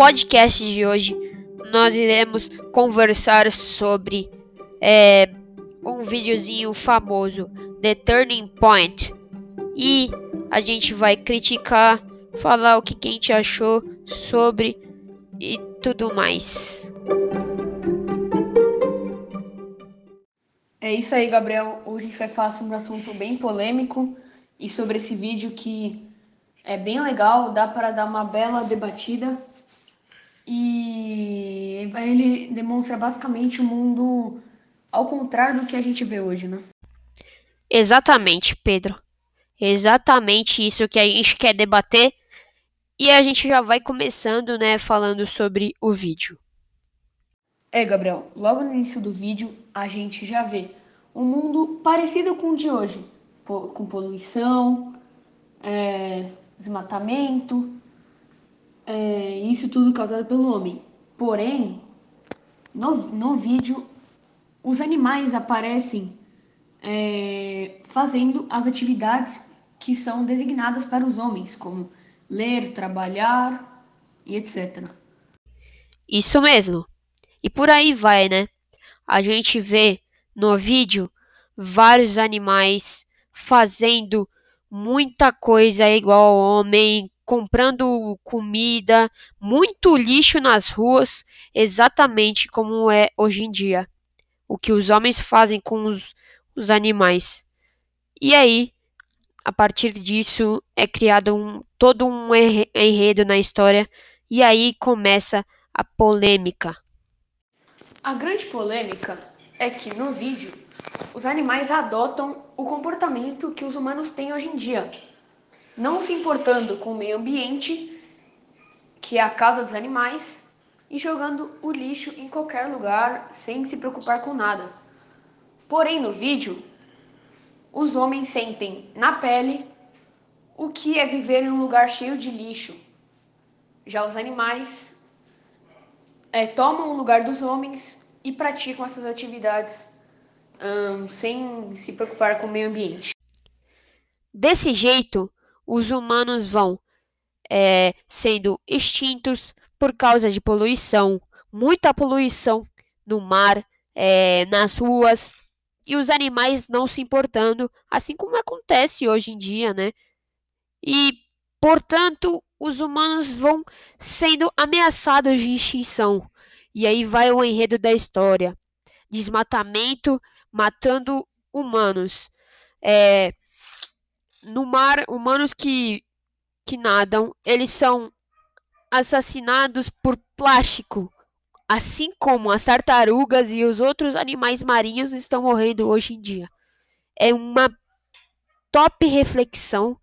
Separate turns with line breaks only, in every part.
podcast de hoje, nós iremos conversar sobre é, um videozinho famoso, The Turning Point. E a gente vai criticar, falar o que, a gente achou sobre e tudo mais.
É isso aí, Gabriel. Hoje a gente vai falar sobre um assunto bem polêmico e sobre esse vídeo que é bem legal, dá para dar uma bela debatida. E ele demonstra basicamente o mundo ao contrário do que a gente vê hoje, né?
Exatamente, Pedro. Exatamente isso que a gente quer debater. E a gente já vai começando, né, falando sobre o vídeo.
É, Gabriel, logo no início do vídeo a gente já vê um mundo parecido com o de hoje, com poluição, é, desmatamento, é, isso tudo causado pelo homem. Porém, no, no vídeo, os animais aparecem é, fazendo as atividades que são designadas para os homens, como ler, trabalhar e etc.
Isso mesmo. E por aí vai, né? A gente vê no vídeo vários animais fazendo muita coisa igual ao homem, comprando comida, muito lixo nas ruas, exatamente como é hoje em dia. O que os homens fazem com os, os animais. E aí, a partir disso, é criado um, todo um enredo na história, e aí começa a polêmica.
A grande polêmica é que no vídeo os animais adotam o comportamento que os humanos têm hoje em dia, não se importando com o meio ambiente, que é a casa dos animais, e jogando o lixo em qualquer lugar sem se preocupar com nada. Porém, no vídeo, os homens sentem na pele o que é viver em um lugar cheio de lixo. Já os animais é, tomam o lugar dos homens e praticam essas atividades sem se preocupar com o meio ambiente.
Desse jeito, os humanos vão é, sendo extintos por causa de poluição, muita poluição no mar, é, nas ruas, e os animais não se importando, assim como acontece hoje em dia, né? E, portanto, os humanos vão sendo ameaçados de extinção. E aí vai o enredo da história: desmatamento matando humanos. É, no mar, humanos que, que nadam, eles são assassinados por plástico, assim como as tartarugas e os outros animais marinhos estão morrendo hoje em dia. É uma top reflexão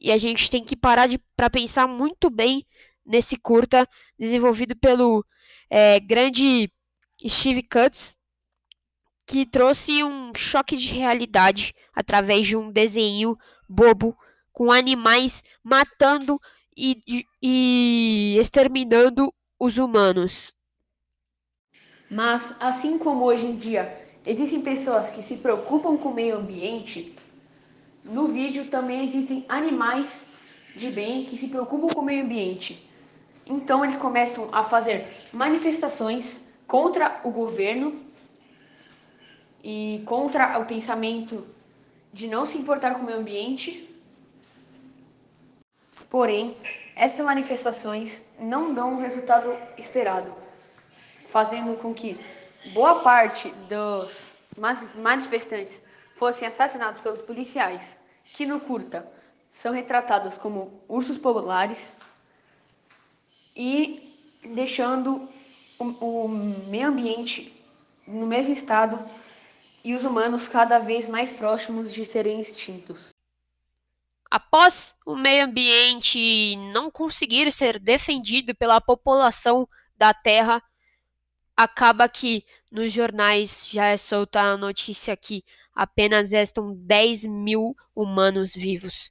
e a gente tem que parar para pensar muito bem nesse curta desenvolvido pelo é, grande Steve Cutts que trouxe um choque de realidade através de um desenho bobo com animais matando e, e exterminando os humanos.
Mas, assim como hoje em dia existem pessoas que se preocupam com o meio ambiente, no vídeo também existem animais de bem que se preocupam com o meio ambiente. Então eles começam a fazer manifestações contra o governo e contra o pensamento de não se importar com o meio ambiente. Porém, essas manifestações não dão o resultado esperado, fazendo com que boa parte dos manifestantes fossem assassinados pelos policiais, que no curta são retratados como ursos polares e deixando o, o meio ambiente no mesmo estado e os humanos cada vez mais próximos de serem extintos.
Após o meio ambiente não conseguir ser defendido pela população da Terra, acaba que nos jornais já é solta a notícia que apenas restam 10 mil humanos vivos.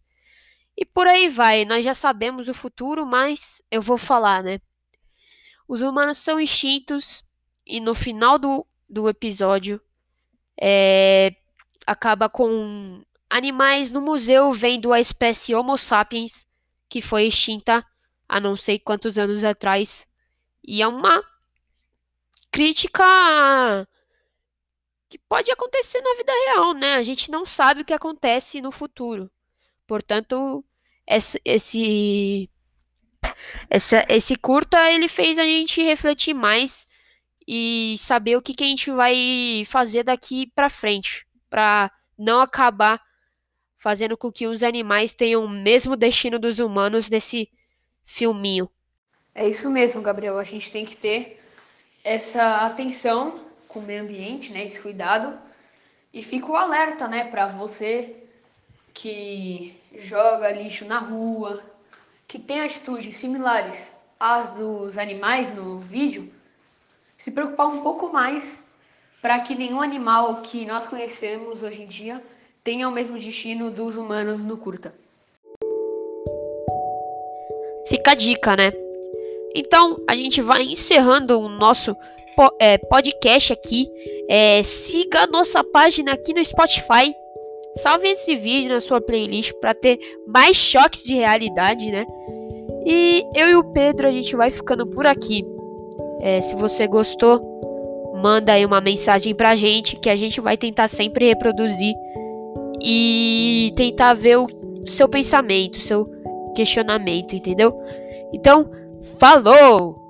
E por aí vai, nós já sabemos o futuro, mas eu vou falar, né? Os humanos são extintos e no final do, do episódio é, acaba com animais no museu vendo a espécie Homo sapiens, que foi extinta há não sei quantos anos atrás, E é uma crítica que pode acontecer na vida real, né? A gente não sabe o que acontece no futuro. Portanto, esse, esse, esse, curta ele fez a gente refletir mais e saber o que, que a gente vai fazer daqui para frente, para não acabar fazendo com que os animais tenham o mesmo destino dos humanos nesse filminho.
É isso mesmo, Gabriel. A gente tem que ter essa atenção com o meio ambiente, né? Esse cuidado. E fica o alerta, né, para você que joga lixo na rua, que tem atitudes similares às dos animais no vídeo, se preocupar um pouco mais para que nenhum animal que nós conhecemos hoje em dia tenha o mesmo destino dos humanos no curta.
Fica a dica, né? Então a gente vai encerrando o nosso é, podcast aqui. É, siga a nossa página aqui no Spotify. Salve esse vídeo na sua playlist para ter mais choques de realidade, né? E eu e o Pedro a gente vai ficando por aqui. É, se você gostou, manda aí uma mensagem pra gente que a gente vai tentar sempre reproduzir e tentar ver o seu pensamento, seu questionamento, entendeu? Então, falou!